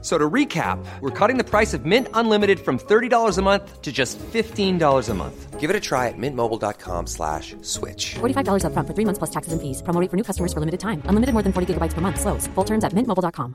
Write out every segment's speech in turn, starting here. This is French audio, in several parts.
So to recap, we're cutting the price of Mint Unlimited from $30 a month to just $15 a month. Give it a try at mintmobile.com slash switch. $45 upfront for three months plus taxes and fees. Promo rate for new customers for limited time. Unlimited more than 40 gigabytes per month. Slows. Full terms at mintmobile.com.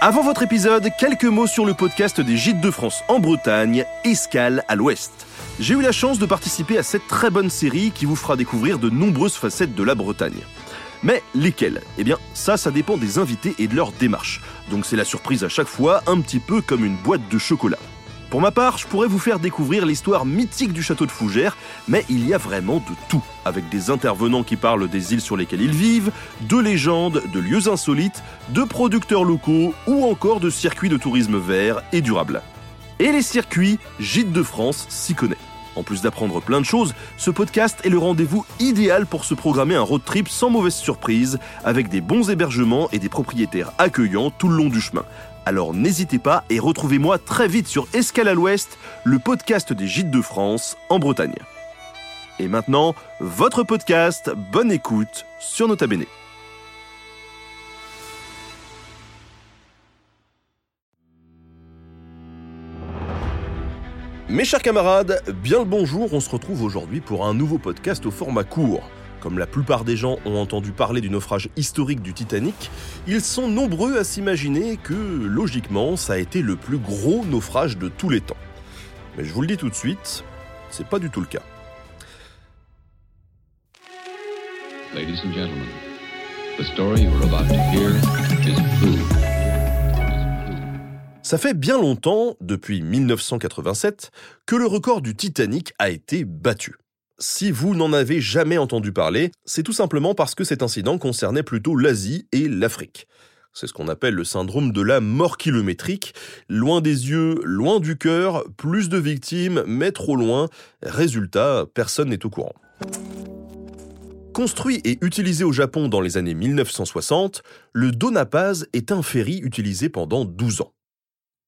Avant votre épisode, quelques mots sur le podcast des Gîtes de France en Bretagne, Escale à l'Ouest. J'ai eu la chance de participer à cette très bonne série qui vous fera découvrir de nombreuses facettes de la Bretagne. Mais lesquelles Eh bien, ça, ça dépend des invités et de leur démarche. Donc c'est la surprise à chaque fois, un petit peu comme une boîte de chocolat. Pour ma part, je pourrais vous faire découvrir l'histoire mythique du château de Fougères, mais il y a vraiment de tout, avec des intervenants qui parlent des îles sur lesquelles ils vivent, de légendes, de lieux insolites, de producteurs locaux ou encore de circuits de tourisme vert et durable. Et les circuits, Gîtes de France s'y connaît. En plus d'apprendre plein de choses, ce podcast est le rendez-vous idéal pour se programmer un road trip sans mauvaise surprise, avec des bons hébergements et des propriétaires accueillants tout le long du chemin. Alors n'hésitez pas et retrouvez-moi très vite sur Escale à l'Ouest, le podcast des Gîtes de France en Bretagne. Et maintenant, votre podcast, bonne écoute sur Nota Bene. Mes chers camarades, bien le bonjour, on se retrouve aujourd'hui pour un nouveau podcast au format court. Comme la plupart des gens ont entendu parler du naufrage historique du Titanic, ils sont nombreux à s'imaginer que, logiquement, ça a été le plus gros naufrage de tous les temps. Mais je vous le dis tout de suite, c'est pas du tout le cas. Ça fait bien longtemps, depuis 1987, que le record du Titanic a été battu. Si vous n'en avez jamais entendu parler, c'est tout simplement parce que cet incident concernait plutôt l'Asie et l'Afrique. C'est ce qu'on appelle le syndrome de la mort kilométrique. Loin des yeux, loin du cœur, plus de victimes, mais trop loin. Résultat, personne n'est au courant. Construit et utilisé au Japon dans les années 1960, le Donapaz est un ferry utilisé pendant 12 ans.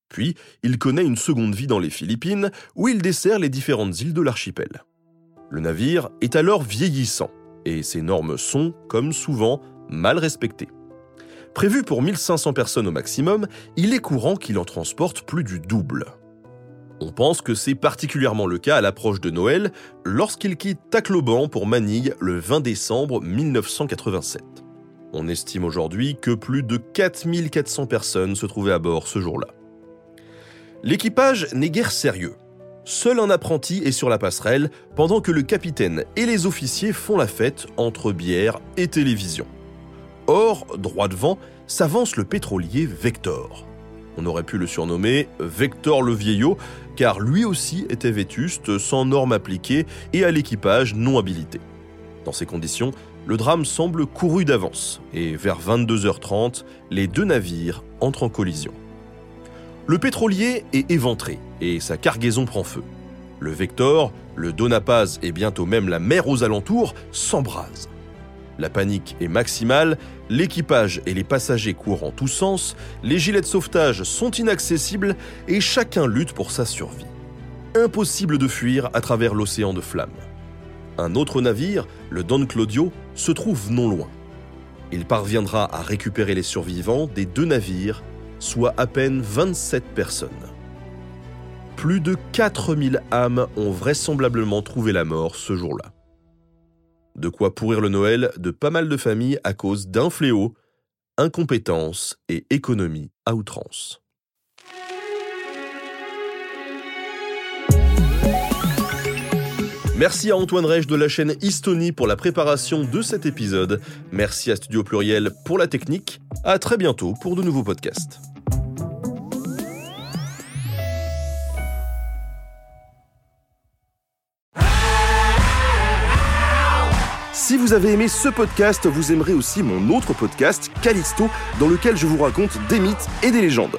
Puis, il connaît une seconde vie dans les Philippines, où il dessert les différentes îles de l'archipel. Le navire est alors vieillissant, et ses normes sont, comme souvent, mal respectées. Prévu pour 1500 personnes au maximum, il est courant qu'il en transporte plus du double. On pense que c'est particulièrement le cas à l'approche de Noël, lorsqu'il quitte Tacloban pour Manille le 20 décembre 1987. On estime aujourd'hui que plus de 4400 personnes se trouvaient à bord ce jour-là. L'équipage n'est guère sérieux. Seul un apprenti est sur la passerelle, pendant que le capitaine et les officiers font la fête entre bière et télévision. Or, droit devant, s'avance le pétrolier Vector. On aurait pu le surnommer Vector le vieillot, car lui aussi était vétuste, sans normes appliquées et à l'équipage non habilité. Dans ces conditions, le drame semble couru d'avance, et vers 22h30, les deux navires entrent en collision. Le pétrolier est éventré et sa cargaison prend feu. Le Vector, le Donapaz et bientôt même la mer aux alentours s'embrasent. La panique est maximale, l'équipage et les passagers courent en tous sens, les gilets de sauvetage sont inaccessibles et chacun lutte pour sa survie. Impossible de fuir à travers l'océan de flammes. Un autre navire, le Don Claudio, se trouve non loin. Il parviendra à récupérer les survivants des deux navires soit à peine 27 personnes. Plus de 4000 âmes ont vraisemblablement trouvé la mort ce jour-là. De quoi pourrir le Noël de pas mal de familles à cause d'un fléau, incompétence et économie à outrance. Merci à Antoine Reich de la chaîne Histonie pour la préparation de cet épisode. Merci à Studio Pluriel pour la technique. À très bientôt pour de nouveaux podcasts. Si vous avez aimé ce podcast, vous aimerez aussi mon autre podcast, Callisto, dans lequel je vous raconte des mythes et des légendes.